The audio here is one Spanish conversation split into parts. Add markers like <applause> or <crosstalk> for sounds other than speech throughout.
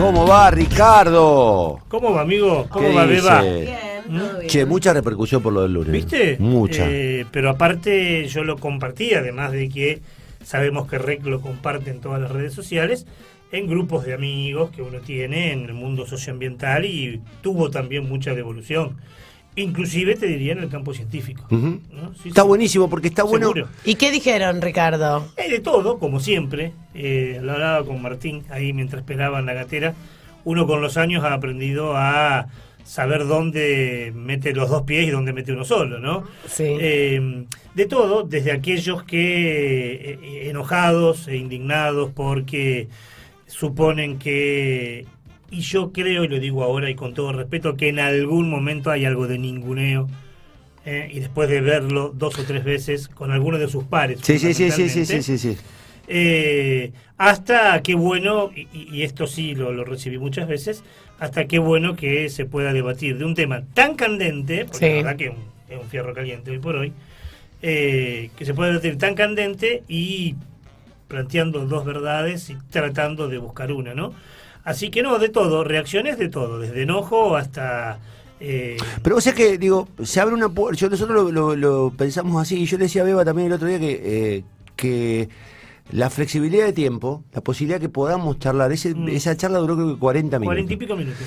¿Cómo va, Ricardo? ¿Cómo va, amigo? ¿Cómo ¿Qué va, Beba? ¿Mm? bien. Che, mucha repercusión por lo del lunes. ¿Viste? Mucha. Eh, pero aparte yo lo compartí, además de que sabemos que Rec lo comparte en todas las redes sociales, en grupos de amigos que uno tiene en el mundo socioambiental y tuvo también mucha devolución. Inclusive te diría en el campo científico. Ujú. ¿no? Sí, Está sí. buenísimo porque está bueno. ¿Y qué dijeron, Ricardo? Hay de todo, como siempre. Eh, lo hablaba con Martín ahí mientras esperaba en la gatera. Uno con los años ha aprendido a saber dónde mete los dos pies y dónde mete uno solo, ¿no? Sí. Eh, de todo, desde aquellos que eh, enojados e indignados porque suponen que, y yo creo, y lo digo ahora y con todo respeto, que en algún momento hay algo de ninguneo. eh, y después de verlo dos o tres veces con alguno de sus pares. Sí, sí, sí, sí, sí, sí, sí, sí. eh, hasta qué bueno, y, y esto sí lo, lo recibí muchas veces, hasta qué bueno que se pueda debatir de un tema tan candente, porque Sí. la verdad que es un, es un fierro caliente hoy por hoy, eh, que se pueda debatir tan candente y planteando dos verdades y tratando de buscar una, ¿no? Así que no, de todo, reacciones de todo, desde enojo hasta... eh, Pero vos sabés que, digo, se abre una puerta. Yo, nosotros lo, lo- lo pensamos así. Y yo le decía a Beba también el otro día que, eh, que la flexibilidad de tiempo, la posibilidad que podamos charlar, ese- Mm. esa charla duró creo que 40 minutos. cuarenta y pico minutos.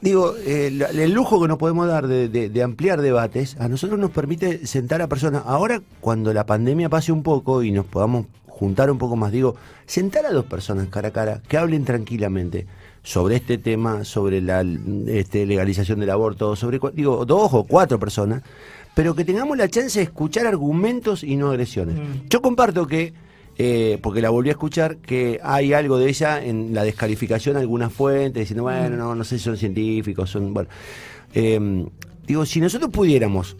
Digo, eh, la- el lujo que nos podemos dar de, de- de ampliar debates, a nosotros nos permite sentar a personas. Ahora, cuando la pandemia pase un poco y nos podamos juntar un poco más, digo, sentar a dos personas cara a cara que hablen tranquilamente sobre este tema, sobre la este, legalización del aborto, sobre, digo, dos o cuatro personas, pero que tengamos la chance de escuchar argumentos y no agresiones. Mm. Yo comparto que eh, porque la volví a escuchar, que hay algo de ella en la descalificación de algunas fuentes, diciendo, bueno, no, no sé si son científicos, son, bueno. Eh, digo, si nosotros pudiéramos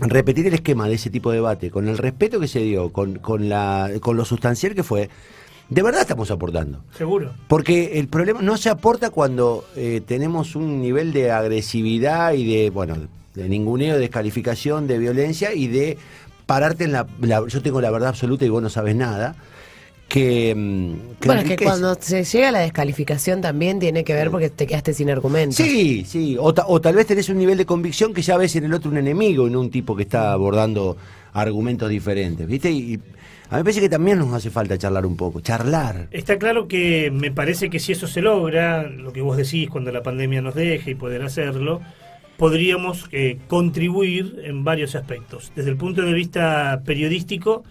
repetir el esquema de ese tipo de debate, con el respeto que se dio, con, con, la, con lo sustancial que fue, de verdad estamos aportando. Seguro. Porque el problema no se aporta cuando eh, tenemos un nivel de agresividad y de, bueno, de ninguneo, de descalificación, de violencia y de pararte en la, la- Yo tengo la verdad absoluta y vos no sabes nada. Que. mm, bueno, es que cuando se llega a la descalificación también tiene que ver porque te quedaste sin argumentos. Sí, sí. O, ta- o tal vez tenés un nivel de convicción que ya ves en el otro un enemigo y no un tipo que está abordando argumentos diferentes, ¿viste? Y, y a mí me parece que también nos hace falta charlar un poco. Charlar. Está claro que me parece que si eso se logra, lo que vos decís, cuando la pandemia nos deje y poder hacerlo, podríamos eh, contribuir en varios aspectos. Desde el punto de vista periodístico,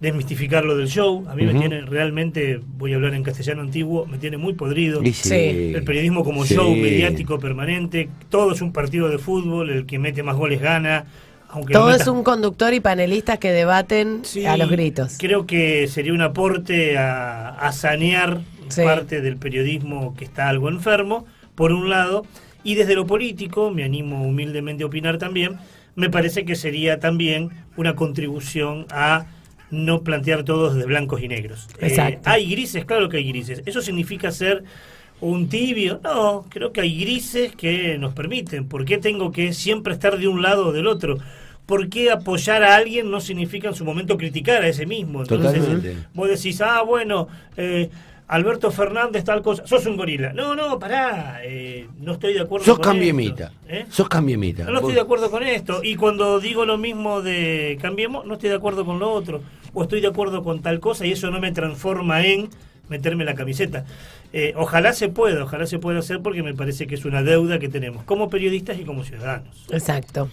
desmistificar lo del show. A mí me tiene realmente, voy a hablar en castellano antiguo, me tiene muy podrido. Sí. El periodismo como Sí. show mediático permanente, todo es un partido de fútbol, el que mete más goles gana. Aunque Todo meta- es un conductor y panelistas que debaten Sí, a los gritos. Creo que sería un aporte a, a sanear Sí. parte del periodismo que está algo enfermo, por un lado, y desde lo político, me animo humildemente a opinar también, me parece que sería también una contribución a no plantear todos de blancos y negros. Eh, Exacto. hay grises, claro que hay grises. ¿Eso significa ser un tibio? No, creo que hay grises que nos permiten. ¿Por qué tengo que siempre estar de un lado o del otro? ¿Por qué apoyar a alguien no significa en su momento criticar a ese mismo? Entonces, Totalmente. vos decís, ah, bueno, eh, Alberto Fernández tal cosa, sos un gorila. No, no, pará, eh, no estoy de acuerdo Sos con cambiemita. esto, ¿eh? Sos cambiemita. No, no estoy de acuerdo con esto. Y cuando digo lo mismo de cambiemos, no estoy de acuerdo con lo otro. O estoy de acuerdo con tal cosa y eso no me transforma en meterme la camiseta. Eh, ojalá se pueda, ojalá se pueda hacer porque me parece que es una deuda que tenemos como periodistas y como ciudadanos. Exacto.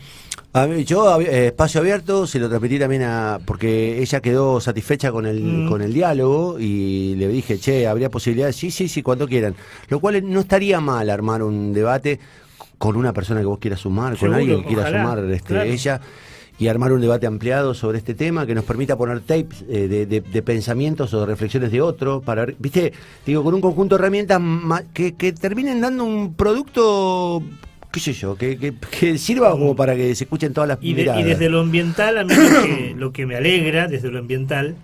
A mí, yo, eh, espacio abierto, se lo transmití también a. porque ella quedó satisfecha con el, Mm. con el diálogo y le dije, che, habría posibilidades. Sí, sí, sí, cuando quieran. Lo cual no estaría mal armar un debate con una persona que vos quieras sumar, con alguien que quiera ojalá, sumar este, claro. ella. Y armar un debate ampliado sobre este tema que nos permita poner tapes eh, de, de- de pensamientos o de reflexiones de otro. Para, ¿Viste? Digo, con un conjunto de herramientas que, que terminen dando un producto qué sé yo, que, que- que sirva como para que se escuchen todas las Y, de- y desde lo ambiental, a mí lo que, <coughs> lo que me alegra desde lo ambiental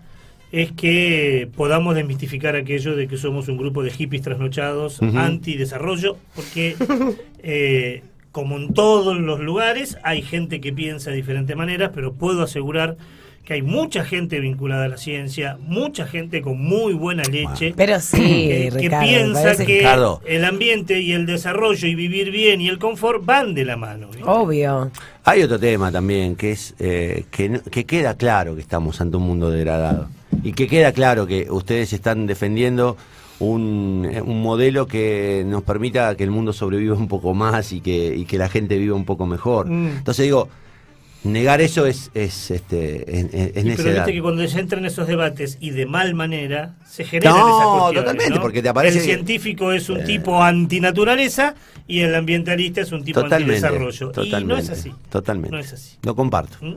es que podamos desmistificar aquello de que somos un grupo de hippies trasnochados, anti-desarrollo, porque <laughs> eh, como en todos los lugares hay gente que piensa de diferentes maneras, pero puedo asegurar que hay mucha gente vinculada a la ciencia, mucha gente con muy buena leche. <clears throat> Pero sí, que, Ricardo, piensa que Ricardo. el ambiente y el desarrollo y vivir bien y el confort van de la mano. ¿viste? Obvio. Hay otro tema también, que es eh, que, no- que queda claro que estamos ante un mundo degradado. Y que queda claro que ustedes están defendiendo un, un modelo que nos permita que el mundo sobreviva un poco más y que, y que la gente viva un poco mejor. Mm. Entonces digo, negar eso es, es, este, es, pero viste que cuando se entran esos debates y de mal manera se generan No, esas cuestiones. totalmente, ¿no? porque te aparece El que- científico es un tipo antinaturaleza y el ambientalista es un tipo antidesarrollo. totalmente, Y no es así. Totalmente. No es así. Lo comparto. ¿Mm?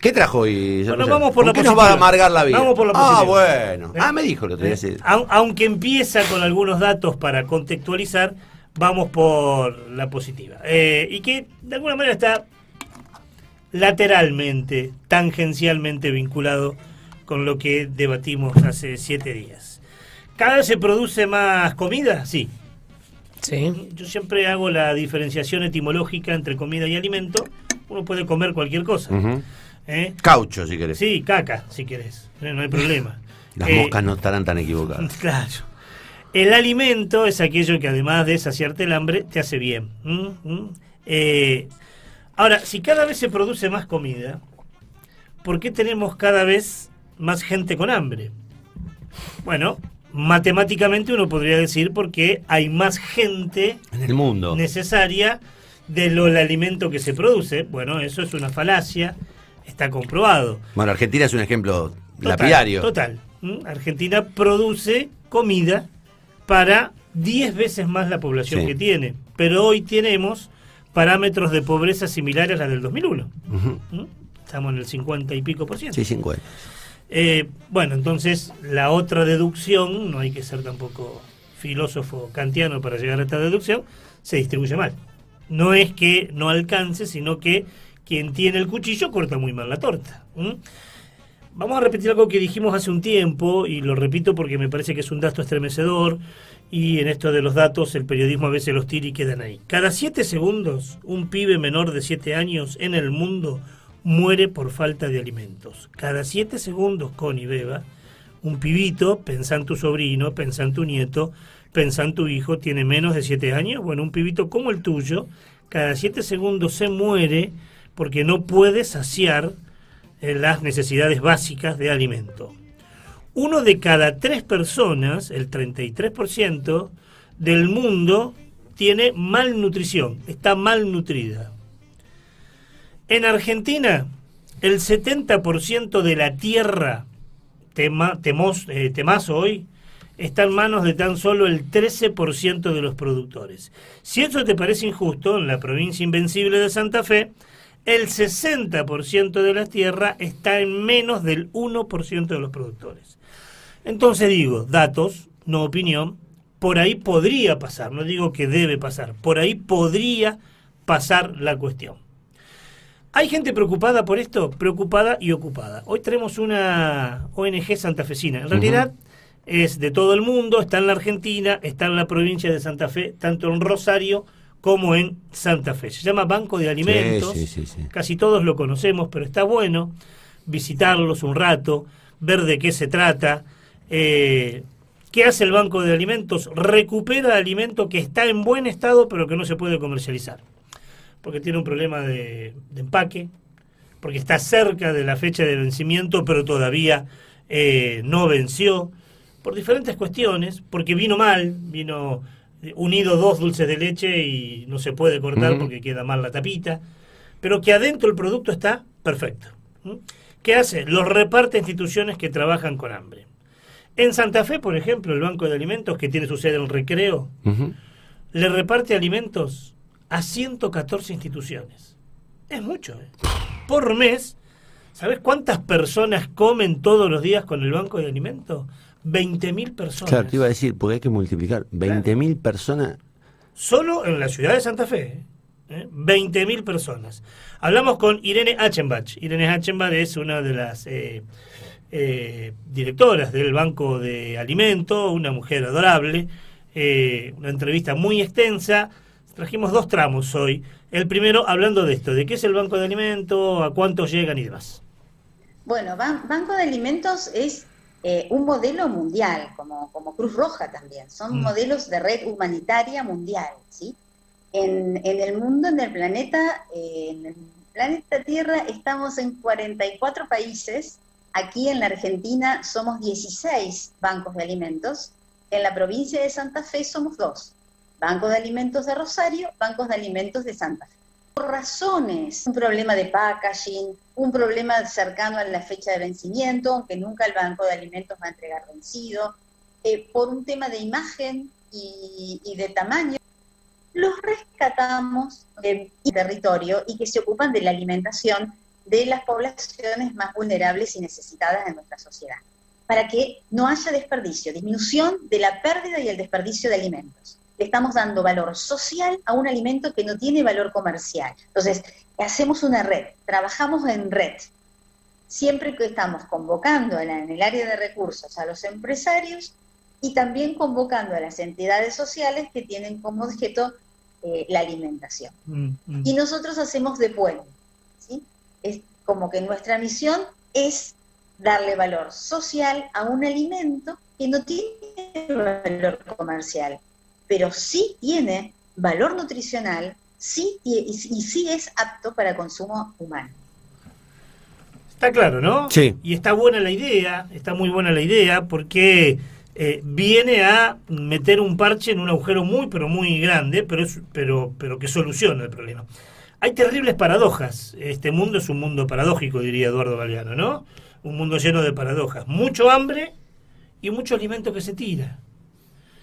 ¿Qué trajo hoy? Bueno, vamos por ¿Con la qué nos va a amargar la vida? Vamos por la Ah, bueno. ¿Eh? Ah, me dijo día. sí. Au- Aunque empieza con algunos datos para contextualizar, vamos por la positiva. Eh, y que de alguna manera está lateralmente, tangencialmente vinculado con lo que debatimos hace siete días. ¿Cada vez se produce más comida? Sí. Sí. Yo siempre hago la diferenciación etimológica entre comida y alimento. Uno puede comer cualquier cosa. ¿eh? Caucho, si querés. Sí, caca, si querés. Eh, No hay <laughs> problema. Las Eh, moscas no estarán tan equivocadas. <laughs> Claro. El alimento es aquello que además de saciarte el hambre, te hace bien. ¿Mm? ¿Mm? Eh, ahora, si cada vez se produce más comida, ¿por qué tenemos cada vez más gente con hambre? Bueno, matemáticamente uno podría decir porque hay más gente En el mundo. necesaria de lo el alimento que se produce. Bueno, eso es una falacia, está comprobado. Bueno, Argentina es un ejemplo Total, lapidario. Total. ¿Mm? Argentina produce comida para 10 veces más la población Sí. que tiene. Pero hoy tenemos parámetros de pobreza similares a la del 2001. Ujú. ¿Mm? Estamos en el 50 y pico por ciento. Sí, 50. Eh, bueno, entonces la otra deducción, no hay que ser tampoco filósofo kantiano para llegar a esta deducción, se distribuye mal. No es que no alcance, sino que quien tiene el cuchillo corta muy mal la torta. Vamos a repetir algo que dijimos hace un tiempo, y lo repito porque me parece que es un dato estremecedor, y en esto de los datos el periodismo a veces los tira y quedan ahí. Cada siete segundos, un pibe menor de siete años en el mundo muere por falta de alimentos. Cada siete segundos, Connie Beba, un pibito, pensá en tu sobrino, pensá en tu nieto, pensá en tu hijo, tiene menos de siete años, bueno, un pibito como el tuyo, cada siete segundos se muere porque no puede saciar eh, las necesidades básicas de alimento. Uno de cada tres personas, el 33% del mundo, tiene malnutrición, está malnutrida. En Argentina, el 70% de la tierra, tema, temos, eh, temazo hoy, está en manos de tan solo el 13% de los productores. Si eso te parece injusto, en la provincia invencible de Santa Fe, el 60% de la tierra está en menos del 1% de los productores. Entonces digo, datos, no opinión, por ahí podría pasar, no digo que debe pasar, por ahí podría pasar la cuestión. ¿Hay gente preocupada por esto? Preocupada y ocupada. Hoy tenemos una ONG santafesina. En realidad es de todo el mundo, está en la Argentina, está en la provincia de Santa Fe, tanto en Rosario como en Santa Fe. Se llama Banco de Alimentos. Sí, sí, sí, sí. Casi todos lo conocemos, pero está bueno visitarlos un rato, ver de qué se trata. Eh, ¿Qué hace el Banco de Alimentos? Recupera alimento que está en buen estado pero que no se puede comercializar. Porque tiene un problema de, de empaque, porque está cerca de la fecha de vencimiento pero todavía eh, no venció, por diferentes cuestiones, porque vino mal, vino unido dos dulces de leche y no se puede cortar porque queda mal la tapita, pero que adentro el producto está perfecto. ¿Qué hace? Los reparte a instituciones que trabajan con hambre. En Santa Fe, por ejemplo, el Banco de Alimentos, que tiene su sede en Recreo, le reparte alimentos a 114 instituciones. Es mucho, ¿eh? Por mes, ¿sabes cuántas personas comen todos los días con el Banco de Alimentos? 20.000 personas. Claro, te iba a decir, porque hay que multiplicar. 20.000 personas. Solo en la ciudad de Santa Fe. ¿eh? 20.000 personas. Hablamos con Irene Achenbach. Irene Achenbach es una de las eh, eh, directoras del Banco de Alimento, una mujer adorable. eh, una entrevista muy extensa. Trajimos dos tramos hoy. El primero hablando de esto, de qué es el Banco de Alimento, a cuántos llegan y demás. Bueno, Banco de Alimentos es eh, un modelo mundial, como, como Cruz Roja también. Son mm. modelos de red humanitaria mundial, ¿sí? En, en el mundo, en el planeta, eh, en el planeta Tierra estamos en 44 países. Aquí en la Argentina somos 16 bancos de alimentos. En la provincia de Santa Fe somos dos. Bancos de alimentos de Rosario, bancos de alimentos de Santa Fe razones, un problema de packaging, un problema cercano a la fecha de vencimiento, aunque nunca el Banco de Alimentos va a entregar vencido, eh, por un tema de imagen y, de tamaño, los rescatamos del territorio y que se ocupan de la alimentación de las poblaciones más vulnerables y necesitadas de nuestra sociedad, para que no haya desperdicio, disminución de la pérdida y el desperdicio de alimentos le estamos dando valor social a un alimento que no tiene valor comercial. Entonces, hacemos una red, trabajamos en red. Siempre que estamos convocando en el área de recursos a los empresarios y también convocando a las entidades sociales que tienen como objeto eh, la alimentación. Mm, mm. Y nosotros hacemos de puente. Es como que nuestra misión es darle valor social a un alimento que no tiene valor comercial pero sí tiene valor nutricional sí, y, sí es apto para consumo humano. Está claro, ¿no? Sí. Y está buena la idea, está muy buena la idea, porque eh, viene a meter un parche en un agujero muy, pero muy grande, pero, pero, pero que soluciona el problema. Hay terribles paradojas. Este mundo es un mundo paradójico, diría Eduardo Galeano, ¿no? Un mundo lleno de paradojas. Mucho hambre y mucho alimento que se tira.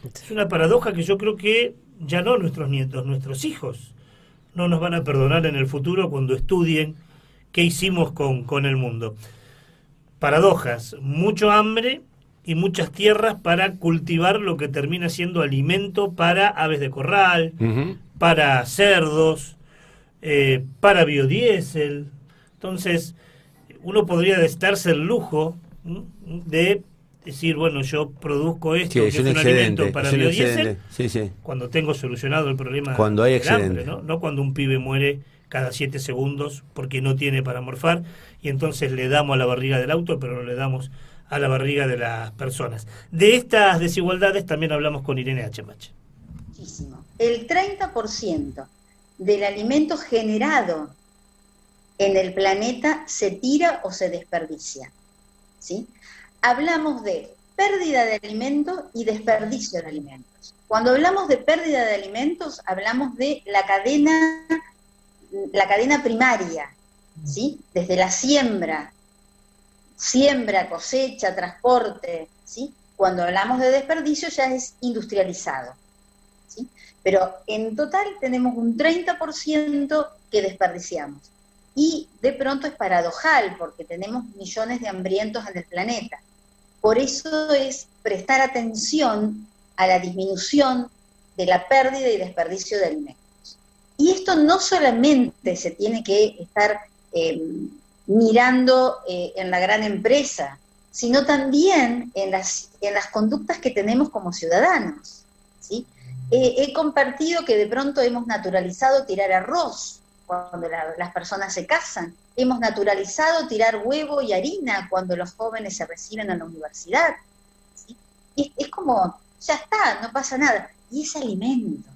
Es una paradoja que yo creo que ya no nuestros nietos, nuestros hijos no nos van a perdonar en el futuro cuando estudien qué hicimos con, con el mundo. Paradojas, mucho hambre y muchas tierras para cultivar lo que termina siendo alimento para aves de corral, para cerdos, eh, para biodiesel. Entonces, uno podría estarse el lujo de decir, bueno, yo produzco esto, que es, un, alimento para biodiesel, cuando tengo solucionado el problema cuando hay del hambre, ¿no? no cuando un pibe muere cada siete segundos porque no tiene para morfar y entonces le damos a la barriga del auto, pero no le damos a la barriga de las personas. De estas desigualdades también hablamos con Irene Hachemache. Muchísimo. El 30% del alimento generado en el planeta se tira o se desperdicia. ¿sí? hablamos de pérdida de alimentos y desperdicio de alimentos. Cuando hablamos de pérdida de alimentos, hablamos de la cadena, la cadena primaria, ¿sí? Desde la siembra, siembra, cosecha, transporte, ¿sí? Cuando hablamos de desperdicio ya es industrializado, ¿sí? Pero en total tenemos un 30% que desperdiciamos. Y de pronto es paradojal porque tenemos millones de hambrientos en el planeta. Por eso es prestar atención a la disminución de la pérdida y desperdicio de alimentos. Y esto no solamente se tiene que estar eh, mirando eh, en la gran empresa, sino también en las, en las conductas que tenemos como ciudadanos. ¿Sí? he compartido que de pronto hemos naturalizado tirar arroz cuando las personas se casan. Hemos naturalizado tirar huevo y harina cuando los jóvenes se reciben a la universidad. Es como, ya está, no pasa nada. Y es alimento.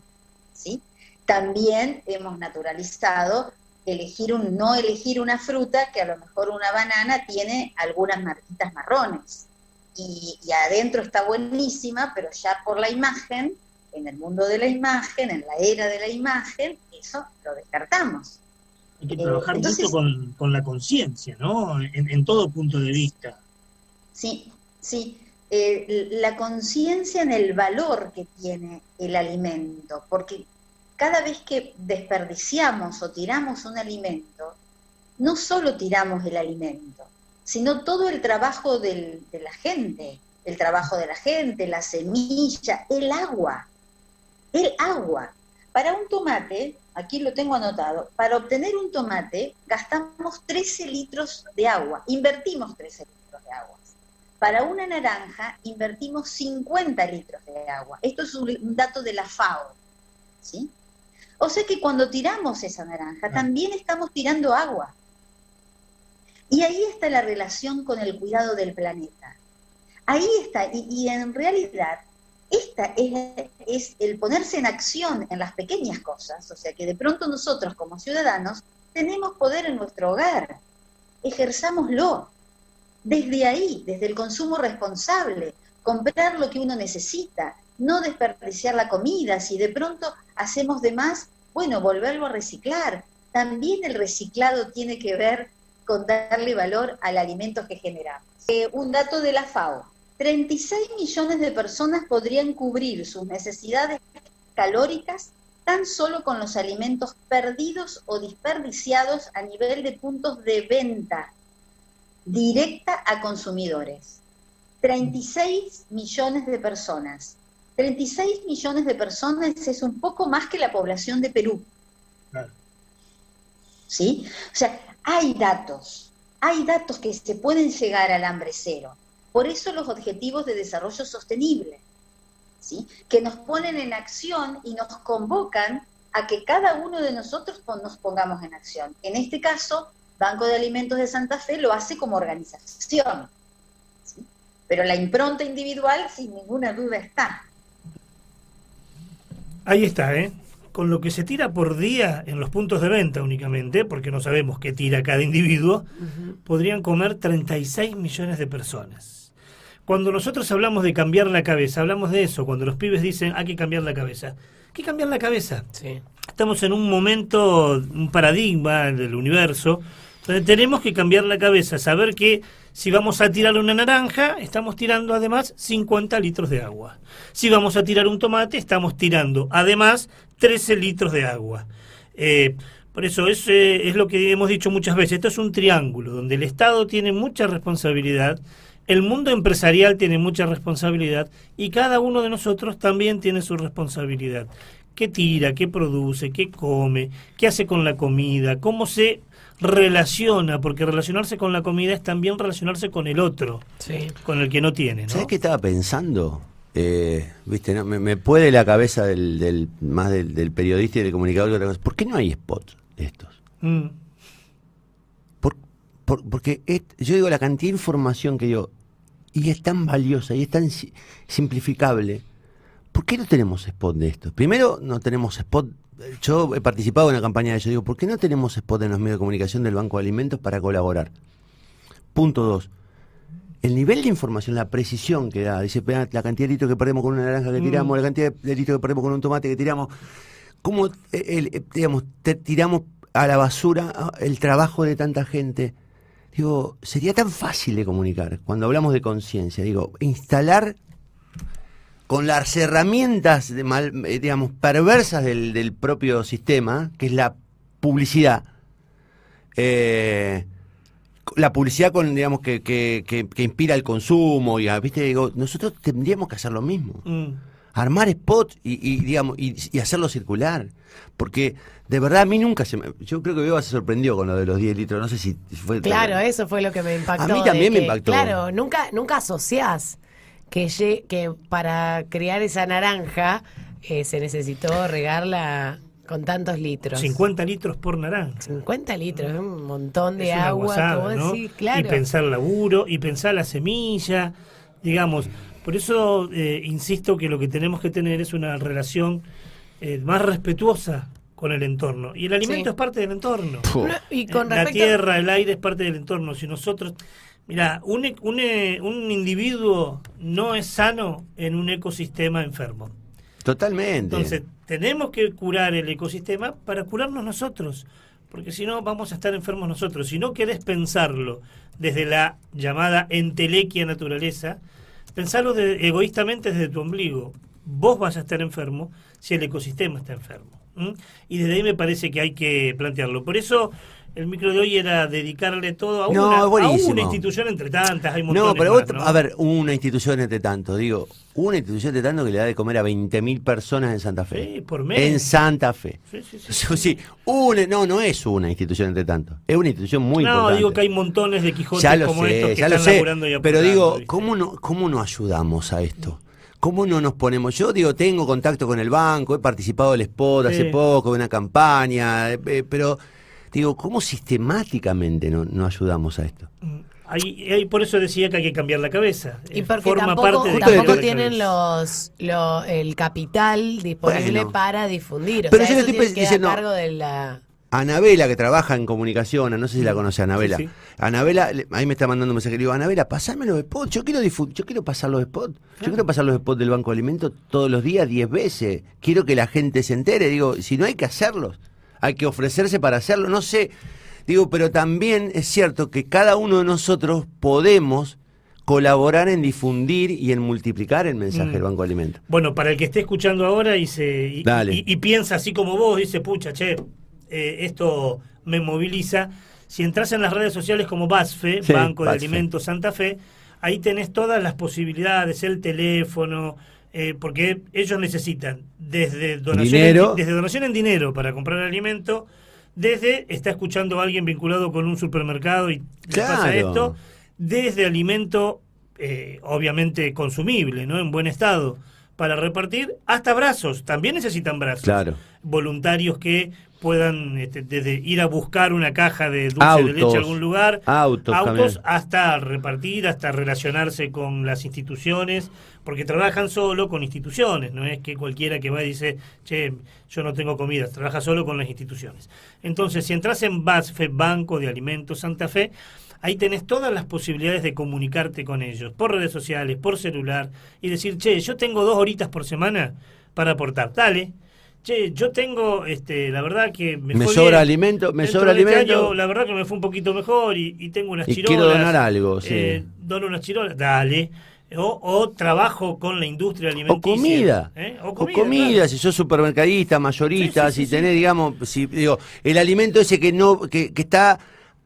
¿sí? También hemos naturalizado elegir un, no elegir una fruta que a lo mejor una banana tiene algunas marquitas marrones. Y adentro está buenísima, pero ya por la imagen en el mundo de la imagen, en la era de la imagen, eso lo descartamos. Hay que trabajar eh, mucho con, la conciencia, ¿no? En, todo punto de vista. Sí, sí. Eh, la conciencia en el valor que tiene el alimento, porque cada vez que desperdiciamos o tiramos un alimento, no solo tiramos el alimento, sino todo el trabajo de la gente, el trabajo de la gente, la semilla, el agua el agua. Para un tomate, aquí lo tengo anotado, para obtener un tomate gastamos 13 litros de agua, invertimos 13 litros de agua. Para una naranja invertimos 50 litros de agua. Esto es un dato de la FAO. ¿sí? O sea que cuando tiramos esa naranja también estamos tirando agua. Y ahí está la relación con el cuidado del planeta. Ahí está, y, en realidad esta es, es, el ponerse en acción en las pequeñas cosas, o sea que de pronto nosotros como ciudadanos tenemos poder en nuestro hogar, ejerzámoslo. Desde ahí, desde el consumo responsable, comprar lo que uno necesita, no desperdiciar la comida, si de pronto hacemos de más, bueno, volverlo a reciclar. También el reciclado tiene que ver con darle valor al alimento que generamos. Eh, un dato de la FAO, 36 millones de personas podrían cubrir sus necesidades calóricas tan solo con los alimentos perdidos o desperdiciados a nivel de puntos de venta directa a consumidores. 36 millones de personas. 36 millones de personas es un poco más que la población de Perú. ¿Sí? O sea, hay datos, hay datos que se pueden llegar al hambre cero. Por eso los objetivos de desarrollo sostenible, ¿sí? que nos ponen en acción y nos convocan a que cada uno de nosotros nos pongamos en acción. En este caso, Banco de Alimentos de Santa Fe lo hace como organización, pero la impronta individual sin ninguna duda está. Ahí está, ¿eh? con lo que se tira por día en los puntos de venta únicamente, porque no sabemos qué tira cada individuo, podrían comer 36 millones de personas. Cuando nosotros hablamos de cambiar la cabeza, hablamos de eso, cuando los pibes dicen hay que cambiar la cabeza. Hay que cambiar la cabeza. Estamos en un momento, un paradigma del universo, donde tenemos que cambiar la cabeza, saber que si vamos a tirar una naranja, estamos tirando además 50 litros de agua. Si vamos a tirar un tomate, estamos tirando además 13 litros de agua. Eh, por eso es, eh, es lo que hemos dicho muchas veces. Esto es un triángulo donde el Estado tiene mucha responsabilidad, el mundo empresarial tiene mucha responsabilidad y cada uno de nosotros también tiene su responsabilidad. ¿Qué tira? ¿Qué produce? ¿Qué come? ¿Qué hace con la comida? ¿Cómo se relaciona, porque relacionarse con la comida es también relacionarse con el otro, con el que no tiene. ¿no? ¿Sabes qué estaba pensando? Eh, viste, no, me, puede la cabeza del, más del, periodista y del comunicador. ¿Por qué no hay spots de estos? Mm. porque yo digo la cantidad de información que yo y es tan valiosa y es tan simplificable. ¿Por qué no tenemos spot de esto? Primero, no tenemos spot yo he participado en la campaña de ellos. Digo, ¿por qué no tenemos spot en los medios de comunicación del Banco de Alimentos para colaborar? Punto dos. El nivel de información, la precisión que da, dice la cantidad de litros que perdemos con una naranja que mm. tiramos, la cantidad de litros que perdemos con un tomate que tiramos, cómo eh, eh, digamos, tiramos a la basura ah, el trabajo de tanta gente. Digo, sería tan fácil de comunicar cuando hablamos de conciencia. Digo, instalar con las herramientas, de eh, digamos, perversas del, propio sistema, que es la publicidad. Eh, la publicidad con, digamos, que, que, inspira el consumo, y, ¿viste? Digo, nosotros tendríamos que hacer lo mismo. Mm. Armar spots y, digamos, y, hacerlo circular. Porque de verdad a mí nunca se me... Yo creo que Beba se sorprendió con lo de los 10 litros, no sé si fue... Claro, eso fue lo que me impactó. A mí también me impactó. Claro, nunca, nunca asociás que, que para criar esa naranja eh, se necesitó regarla con tantos litros. 50 litros por naranja. 50 litros, un montón de agua, claro. Y pensar laburo, y pensar la semilla, digamos. Por eso eh, insisto que lo que tenemos que tener es una relación eh, más respetuosa con el entorno. Y el alimento es parte del entorno. y con la tierra, el aire es parte del entorno. Si nosotros Mira, un, un, un, individuo no es sano en un ecosistema enfermo. Totalmente. Entonces, tenemos que curar el ecosistema para curarnos nosotros, porque si no vamos a estar enfermos nosotros. Si no querés pensarlo desde la llamada entelequia naturaleza, pensarlo egoístamente desde tu ombligo. Vos vas a estar enfermo si el ecosistema está enfermo. Y desde ahí me parece que hay que plantearlo. Por eso el micro de hoy era dedicarle todo a, una, una, institución entre tantas. Hay no, pero a ver, una institución entre tantos, digo, una institución entre tantos que le da de comer a 20.000 personas en Santa Fe. Sí, por mes. En Santa Fe. Sí, sí, sí. <laughs> sí una, no, no es una institución entre tantos, es una institución muy importante. No, digo que hay montones de Quijotes ya lo como sé, estos que ya están lo sé, laburando y Pero digo, ¿cómo no, ¿cómo no ayudamos a esto? ¿Cómo no nos ponemos? Yo digo, tengo contacto con el banco, he participado del spot hace poco, de una campaña, eh, pero Digo, ¿cómo sistemáticamente no, no ayudamos a esto? Mm, Ahí, ahí por eso decía que hay que cambiar la cabeza. Y Eh, porque forma tampoco, parte de tampoco tienen los, lo- el capital disponible Bueno. para difundir. O Pero sea, yo le eso estoy tiene que diciendo- a cargo de la... Anabela, que trabaja en comunicación, no sé si la conoce Anabela. Sí, sí. Anabela, ahí me está mandando un mensaje. Le digo, Anabela, pasame los spots. Yo quiero, yo quiero pasar los spots. Yo quiero pasar los spots del Banco de Alimentos todos los días, 10 veces. Quiero que la gente se entere. Digo, si no hay que hacerlos, hay que ofrecerse para hacerlo. No sé. Digo, pero también es cierto que cada uno de nosotros podemos colaborar en difundir y en multiplicar el mensaje Mm. del Banco de Alimentos. Bueno, para el que esté escuchando ahora y, se, y- y piensa así como vos, dice, pucha, che, eh, esto me moviliza. Si entras en las redes sociales como BASFE, Sí, Banco de. Alimentos Santa Fe, ahí tenés todas las posibilidades, el teléfono, eh, porque ellos necesitan desde donación, Dinero. En, desde donación en dinero para comprar alimento, desde está escuchando a alguien vinculado con un supermercado y le pasa esto, desde alimento eh, obviamente consumible, ¿no? En buen estado para repartir, hasta brazos, también necesitan brazos. Claro. Voluntarios que puedan este, desde ir a buscar una caja de dulce de Autos. leche a algún lugar, Autos también. hasta repartir, hasta relacionarse con las instituciones, porque trabajan solo con instituciones, no es que cualquiera que va y dice, che, yo no tengo comida, trabaja solo con las instituciones. Entonces, si entras en BASFE, Banco de Alimentos Santa Fe, ahí tenés todas las posibilidades de comunicarte con ellos, por redes sociales, por celular, y decir, che, yo tengo dos horitas por semana para aportar, dale. Che, yo tengo, este, la verdad que me, Me fue sobra bien. alimento, me Dentro sobra de este alimento. año, la verdad que me fue un poquito mejor y, y tengo unas Y chirolas. quiero donar algo, sí. Eh, dono unas chirolas, dale. O, o trabajo con la industria O alimenticia. comida. ¿eh? O comida, claro. si sos supermercadista, mayorista, sí, sí, si tenés, digamos, si digo, el alimento ese que no, que, que está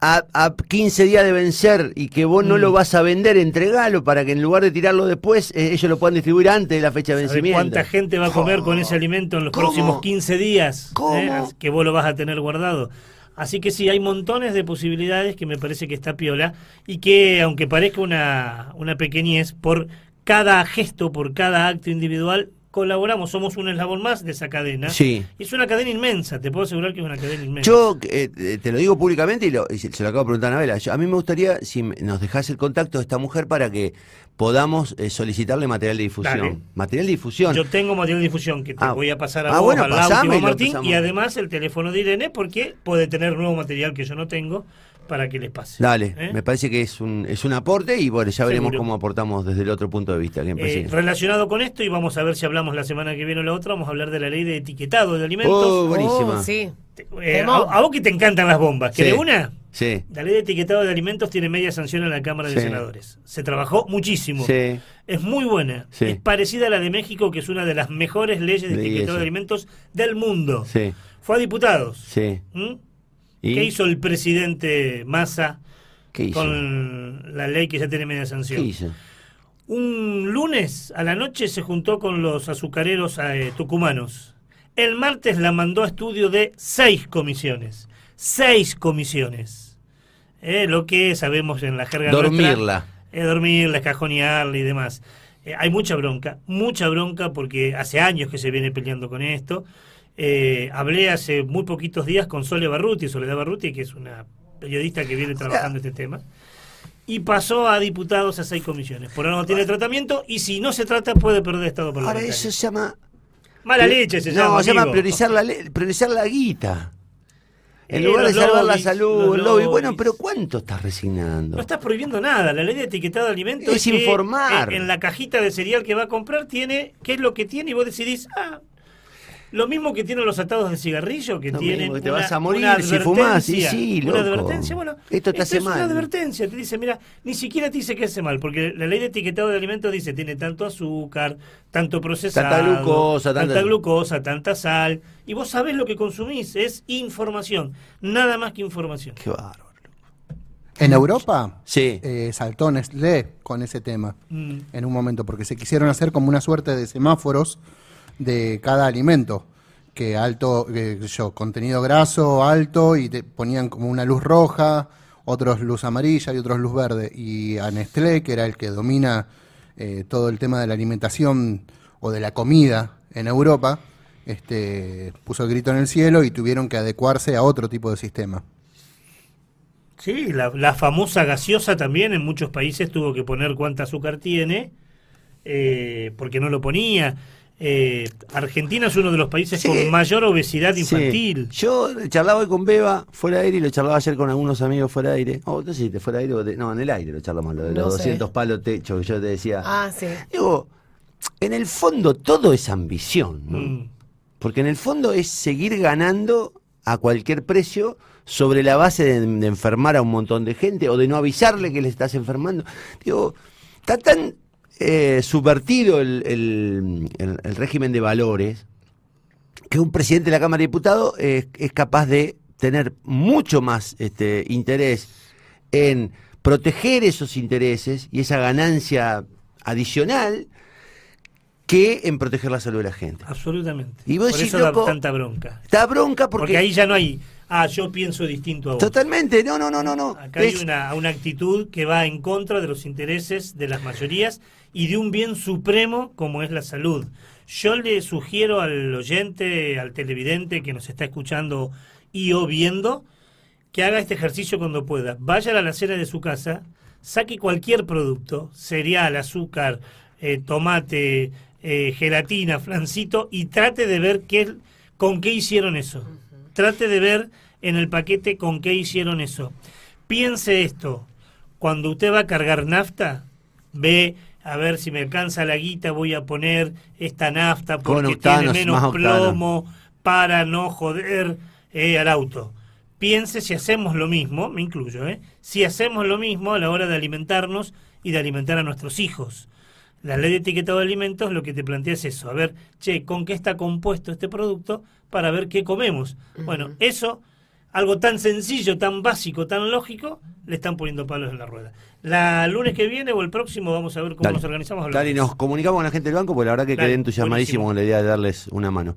a, a 15 días de vencer y que vos Mm. no lo vas a vender, entregalo para que en lugar de tirarlo después, eh, ellos lo puedan distribuir antes de la fecha de ¿Sabés vencimiento. cuánta gente va a comer con ese alimento en los ¿Cómo? próximos 15 días? ¿Cómo? ¿eh? Que vos lo vas a tener guardado. Así que sí, hay montones de posibilidades que me parece que está piola y que, aunque parezca una, una pequeñez, por cada gesto, por cada acto individual, colaboramos, somos un eslabón más de esa cadena. Sí. Y es una cadena inmensa, te puedo asegurar que es una cadena inmensa. Yo eh, eh, te lo digo públicamente y, lo- y se, lo acabo de preguntar a Anabela. A mí me gustaría, si nos dejás el contacto de esta mujer para que podamos eh, solicitarle material de difusión. Dale. Material de difusión. Yo tengo material de difusión que te Ah. voy a pasar a Ah, vos, bueno, lo Martín, pasamos. y además el teléfono de Irene, porque puede tener nuevo material que yo no tengo para que les pase. Dale, ¿Eh? me parece que es un, es un aporte y bueno, ya veremos cómo aportamos desde el otro punto de vista. ¿Quién Eh, relacionado con esto, y vamos a ver si hablamos la semana que viene o la otra, vamos a hablar de la ley de etiquetado de alimentos. Oh, buenísima. Oh, sí. Eh, a, vos que te encantan las bombas, ¿querés Sí. una? Sí, La ley de etiquetado de alimentos tiene media sanción en la Cámara de Sí. Senadores. Se trabajó muchísimo. sí. Es muy buena. Sí. Es parecida a la de México, que es una de las mejores leyes de etiquetado de alimentos del mundo. Sí, Fue a diputados. sí. ¿Mm? ¿Y ¿Qué hizo el presidente Massa ¿Qué con la ley que ya tiene media ¿Qué sanción? hizo? Un lunes a la noche se juntó con los azucareros eh, tucumanos. El martes la mandó a estudio de seis comisiones. Seis comisiones. Eh, lo que sabemos en la jerga nuestra, Dormirla. eh, dormirla, escajonearla y demás. Eh, hay mucha bronca, mucha bronca porque hace años que se viene peleando con esto. Eh, hablé hace muy poquitos días con Sole Barruti, Soledad Barruti, que es una periodista que viene trabajando este tema. Y pasó a diputados a seis comisiones. Por ahora no tiene tratamiento y si no se trata puede perder estado Ahora parlamentario. eso se llama... Mala leche se no, llama. se llama priorizar la, priorizar la guita. En Eh, lugar de salvar la salud, el lobby. Bueno, pero ¿cuánto estás resignando? No estás prohibiendo nada. La ley de etiquetado de alimentos Es que, informar. eh, en la cajita de cereal que va a comprar tiene qué es lo que tiene y vos decidís, ah, lo mismo que tienen los atados de cigarrillo que Lo tienen mismo, que te una- vas a morir una si fumás, sí, una loco. advertencia, bueno, Esto te hace es mal. una advertencia, te dice, mira, ni siquiera te dice que hace mal, porque la ley de etiquetado de alimentos dice tiene tanto azúcar, tanto procesado, Tanta glucosa, tanta, tanta- glucosa, tanta sal, y vos sabés lo que consumís, es información, nada más que información. Qué bárbaro. En Europa Sí. eh, saltó Nestlé con ese tema Mm. en un momento, porque se quisieron hacer como una suerte de semáforos de cada alimento, que alto, sé yo, contenido graso, alto, y te ponían como una luz roja, otros luz amarilla y otros luz verde. Y a Nestlé, que era el que domina eh, todo el tema de la alimentación o de la comida en Europa, este, puso el grito en el cielo y tuvieron que adecuarse a otro tipo de sistema. Sí, la, la famosa gaseosa también en muchos países tuvo que poner cuánta azúcar tiene, eh, porque no lo ponía. Eh, Argentina es uno de los países Sí. con mayor obesidad infantil. Sí. Yo charlaba hoy con Beba fuera de aire y lo charlaba ayer con algunos amigos fuera de aire. Oh, no sé si te fuera de aire o de- No, en el aire lo charlamos, lo de No los sé. 200 palos techo que yo te decía. Ah, sí. Digo, en el fondo todo es ambición, ¿no? Mm. Porque en el fondo es seguir ganando a cualquier precio sobre la base de, de enfermar a un montón de gente o de no avisarle que le estás enfermando. Digo, está tan eh, subvertido el, el- el- el régimen de valores que un presidente de la Cámara de Diputados es, es capaz de tener mucho más este, interés en proteger esos intereses y esa ganancia adicional que en proteger la salud de la gente. Absolutamente. Y vos Por decís, eso da loco, tanta bronca. Está bronca porque, Porque, ahí ya no hay, ah, yo pienso distinto a vos. totalmente, no, no, no, no, no. Acá hay una, una actitud que va en contra de los intereses de las mayorías y de un bien supremo como es la salud. Yo le sugiero al oyente, al televidente que nos está escuchando y o viendo, que haga este ejercicio cuando pueda. Vaya a la alacena de su casa, saque cualquier producto, cereal, azúcar, eh, tomate, eh, gelatina, flancito, y trate de ver qué, con qué hicieron eso. Trate de ver en el paquete con qué hicieron eso. Piense esto, cuando usted va a cargar nafta, ve a ver si me alcanza la guita, voy a poner esta nafta porque octanos, tiene menos plomo para no joder eh, al auto. Piense si hacemos lo mismo, me incluyo, ¿eh? si hacemos lo mismo a la hora de alimentarnos y de alimentar a nuestros hijos. La ley de etiquetado de alimentos lo que te plantea es eso, a ver, che, ¿con qué está compuesto este producto para ver qué comemos? Bueno, eso, algo tan sencillo, tan básico, tan lógico, le están poniendo palos en la rueda. La lunes que viene o el próximo vamos a ver cómo Dale. nos organizamos. Dale, y nos comunicamos con la gente del banco, porque la verdad que Dale, quedé entusiasmadísimo buenísimo. con la idea de darles una mano.